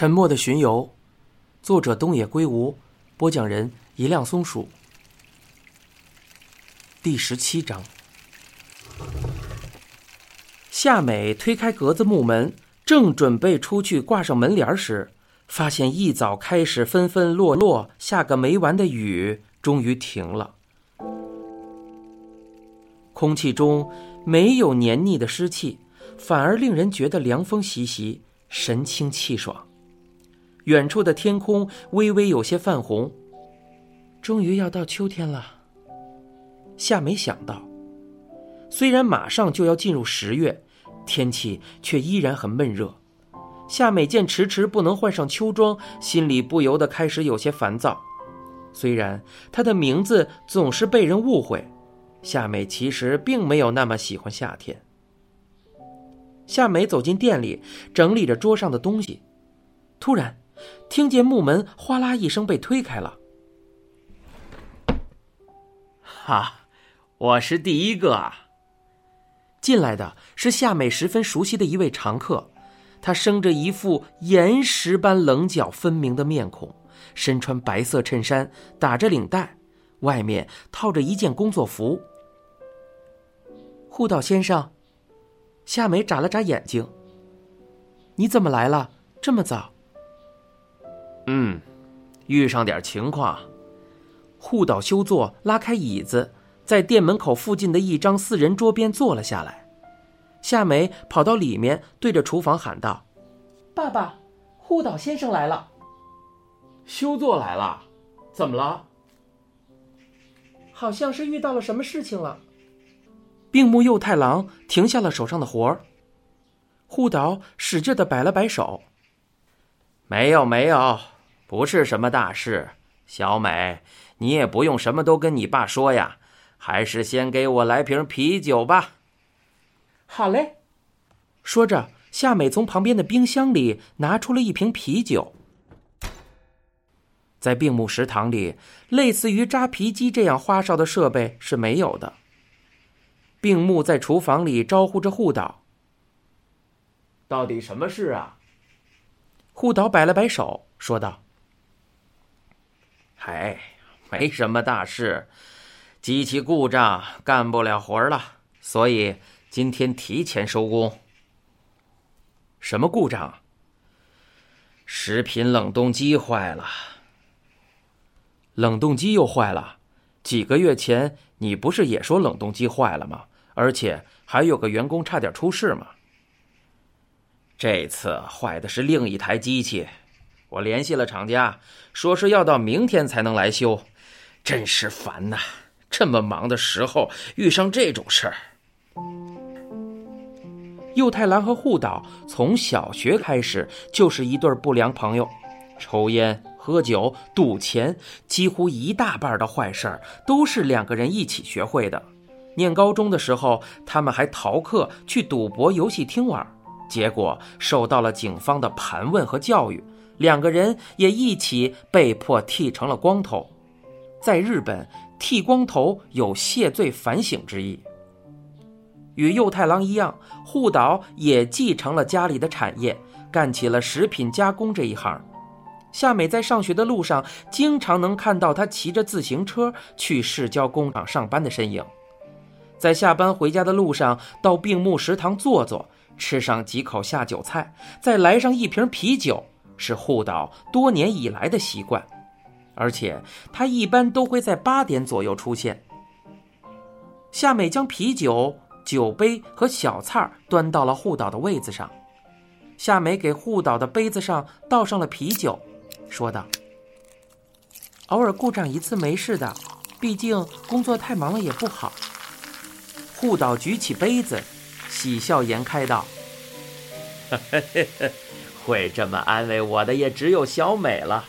沉默的巡游，作者东野圭吾，播讲人一辆松鼠。第十七章。夏美推开格子木门，正准备出去挂上门帘时，发现一早开始纷纷落落下个没完的雨，终于停了。空气中没有黏腻的湿气，反而令人觉得凉风习习，神清气爽。远处的天空微微有些泛红，终于要到秋天了。夏美想到，虽然马上就要进入十月，天气却依然很闷热。夏美见迟迟不能换上秋装，心里不由得开始有些烦躁。虽然她的名字总是被人误会，夏美其实并没有那么喜欢夏天。夏美走进店里，整理着桌上的东西，突然。听见木门哗啦一声被推开了，哈，我是第一个啊！进来的是夏美十分熟悉的一位常客，他生着一副岩石般棱角分明的面孔，身穿白色衬衫，打着领带，外面套着一件工作服。护岛先生，夏美眨了眨眼睛，你怎么来了？这么早？嗯，遇上点情况。护岛修作拉开椅子，在店门口附近的一张四人桌边坐了下来。夏梅跑到里面，对着厨房喊道：“爸爸，护岛先生来了。”修作来了，怎么了？好像是遇到了什么事情了。病木右太郎停下了手上的活儿。护岛使劲的摆了摆手。没有没有，不是什么大事。小美，你也不用什么都跟你爸说呀，还是先给我来瓶啤酒吧。好嘞。说着，夏美从旁边的冰箱里拿出了一瓶啤酒。在病木食堂里，类似于扎啤机这样花哨的设备是没有的。病木在厨房里招呼着护导：“到底什么事啊？”护导摆了摆手，说道：“哎，没什么大事，机器故障，干不了活了，所以今天提前收工。什么故障？食品冷冻机坏了。冷冻机又坏了？几个月前你不是也说冷冻机坏了吗？而且还有个员工差点出事吗？”这次坏的是另一台机器，我联系了厂家，说是要到明天才能来修，真是烦呐！这么忙的时候遇上这种事儿。右太郎和护岛从小学开始就是一对不良朋友，抽烟、喝酒、赌钱，几乎一大半的坏事儿都是两个人一起学会的。念高中的时候，他们还逃课去赌博游戏厅玩。结果受到了警方的盘问和教育，两个人也一起被迫剃成了光头。在日本，剃光头有谢罪反省之意。与右太郎一样，户岛也继承了家里的产业，干起了食品加工这一行。夏美在上学的路上，经常能看到他骑着自行车去市郊工厂上班的身影。在下班回家的路上，到病木食堂坐坐。吃上几口下酒菜，再来上一瓶啤酒，是护岛多年以来的习惯，而且他一般都会在八点左右出现。夏美将啤酒、酒杯和小菜端到了护岛的位子上，夏美给护岛的杯子上倒上了啤酒，说道：“偶尔故障一次没事的，毕竟工作太忙了也不好。”护岛举起杯子。喜笑颜开道：“ 会这么安慰我的也只有小美了。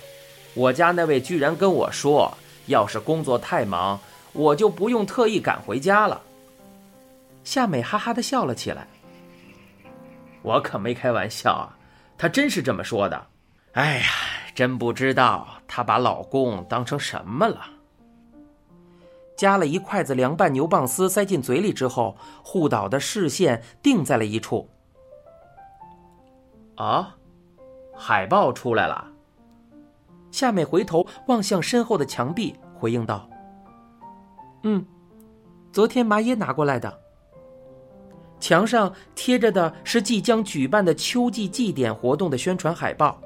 我家那位居然跟我说，要是工作太忙，我就不用特意赶回家了。”夏美哈哈的笑了起来。我可没开玩笑啊，她真是这么说的。哎呀，真不知道她把老公当成什么了。夹了一筷子凉拌牛蒡丝塞进嘴里之后，护岛的视线定在了一处。啊，海豹出来了。夏美回头望向身后的墙壁，回应道：“嗯，昨天麻耶拿过来的。墙上贴着的是即将举办的秋季祭典活动的宣传海报。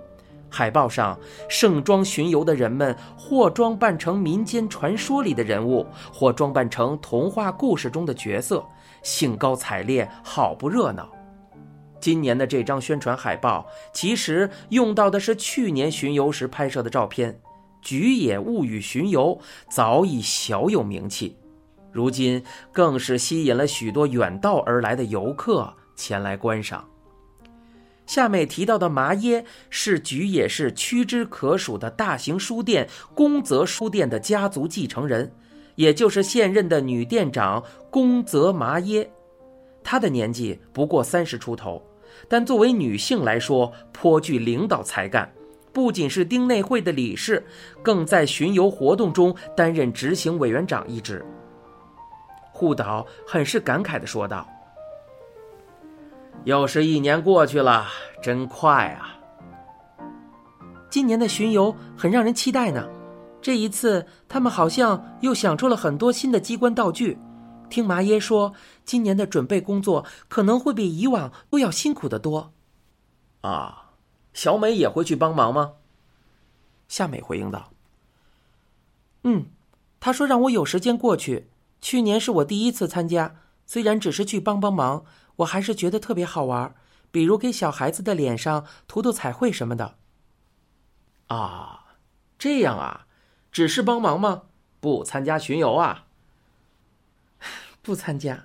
海报上，盛装巡游的人们或装扮成民间传说里的人物，或装扮成童话故事中的角色，兴高采烈，好不热闹。”今年的这张宣传海报，其实用到的是去年巡游时拍摄的照片。菊野物语巡游早已小有名气，如今更是吸引了许多远道而来的游客前来观赏。下面提到的麻耶是菊野市屈指可数的大型书店宫泽书店的家族继承人，也就是现任的女店长宫泽麻耶。她的年纪不过三十出头。但作为女性来说，颇具领导才干，不仅是丁内会的理事，更在巡游活动中担任执行委员长一职。护岛很是感慨地说道：“又是一年过去了，真快啊！今年的巡游很让人期待呢。这一次，他们好像又想出了很多新的机关道具。”听麻耶说，今年的准备工作可能会比以往都要辛苦得多。啊，小美也会去帮忙吗？夏美回应道：“嗯，她说让我有时间过去。去年是我第一次参加，虽然只是去帮帮忙，我还是觉得特别好玩，比如给小孩子的脸上涂涂彩绘什么的。”啊，这样啊，只是帮忙吗？不参加巡游啊？不参加。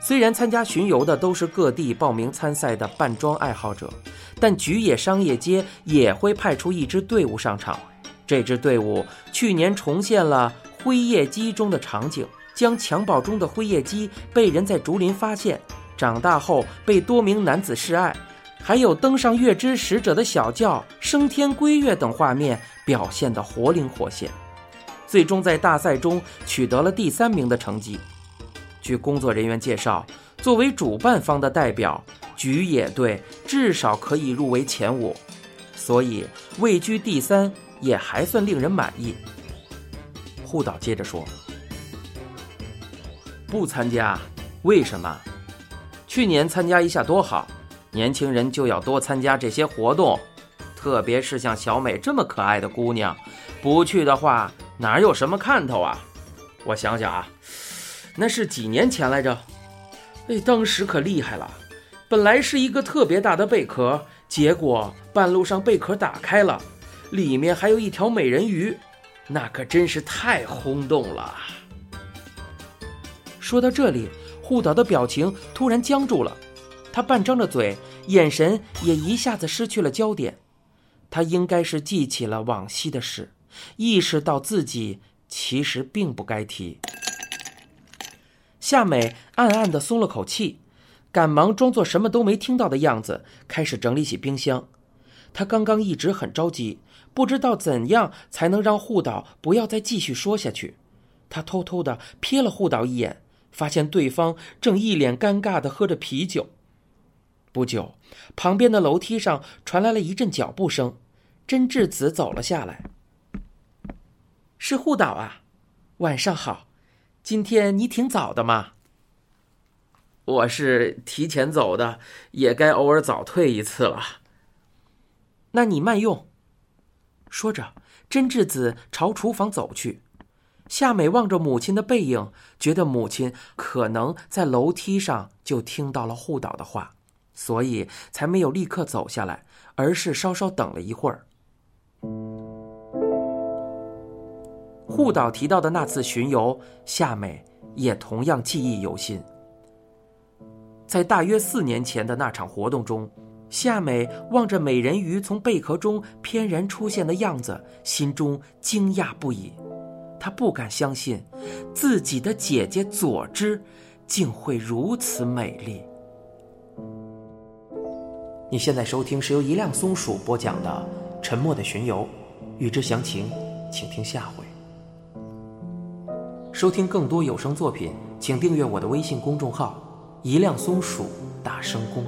虽然参加巡游的都是各地报名参赛的扮装爱好者，但菊野商业街也会派出一支队伍上场。这支队伍去年重现了灰夜姬中的场景，将襁褓中的灰夜姬被人在竹林发现，长大后被多名男子示爱，还有登上月之使者的小轿升天归月等画面，表现得活灵活现。最终在大赛中取得了第三名的成绩。据工作人员介绍，作为主办方的代表，菊野队至少可以入围前五，所以位居第三也还算令人满意。护岛接着说：“不参加，为什么？去年参加一下多好，年轻人就要多参加这些活动，特别是像小美这么可爱的姑娘，不去的话。”哪有什么看头啊？我想想啊，那是几年前来着？哎，当时可厉害了，本来是一个特别大的贝壳，结果半路上贝壳打开了，里面还有一条美人鱼，那可真是太轰动了。说到这里，护岛的表情突然僵住了，他半张着嘴，眼神也一下子失去了焦点。他应该是记起了往昔的事。意识到自己其实并不该提，夏美暗暗的松了口气，赶忙装作什么都没听到的样子，开始整理起冰箱。她刚刚一直很着急，不知道怎样才能让护岛不要再继续说下去。她偷偷的瞥了护岛一眼，发现对方正一脸尴尬的喝着啤酒。不久，旁边的楼梯上传来了一阵脚步声，真智子走了下来。是护岛啊，晚上好。今天你挺早的嘛。我是提前走的，也该偶尔早退一次了。那你慢用。说着，真智子朝厨房走去。夏美望着母亲的背影，觉得母亲可能在楼梯上就听到了护岛的话，所以才没有立刻走下来，而是稍稍等了一会儿。护岛提到的那次巡游，夏美也同样记忆犹新。在大约四年前的那场活动中，夏美望着美人鱼从贝壳中翩然出现的样子，心中惊讶不已。她不敢相信，自己的姐姐佐之竟会如此美丽。你现在收听是由一辆松鼠播讲的《沉默的巡游》，欲知详情，请听下回。收听更多有声作品，请订阅我的微信公众号“一辆松鼠大声公”。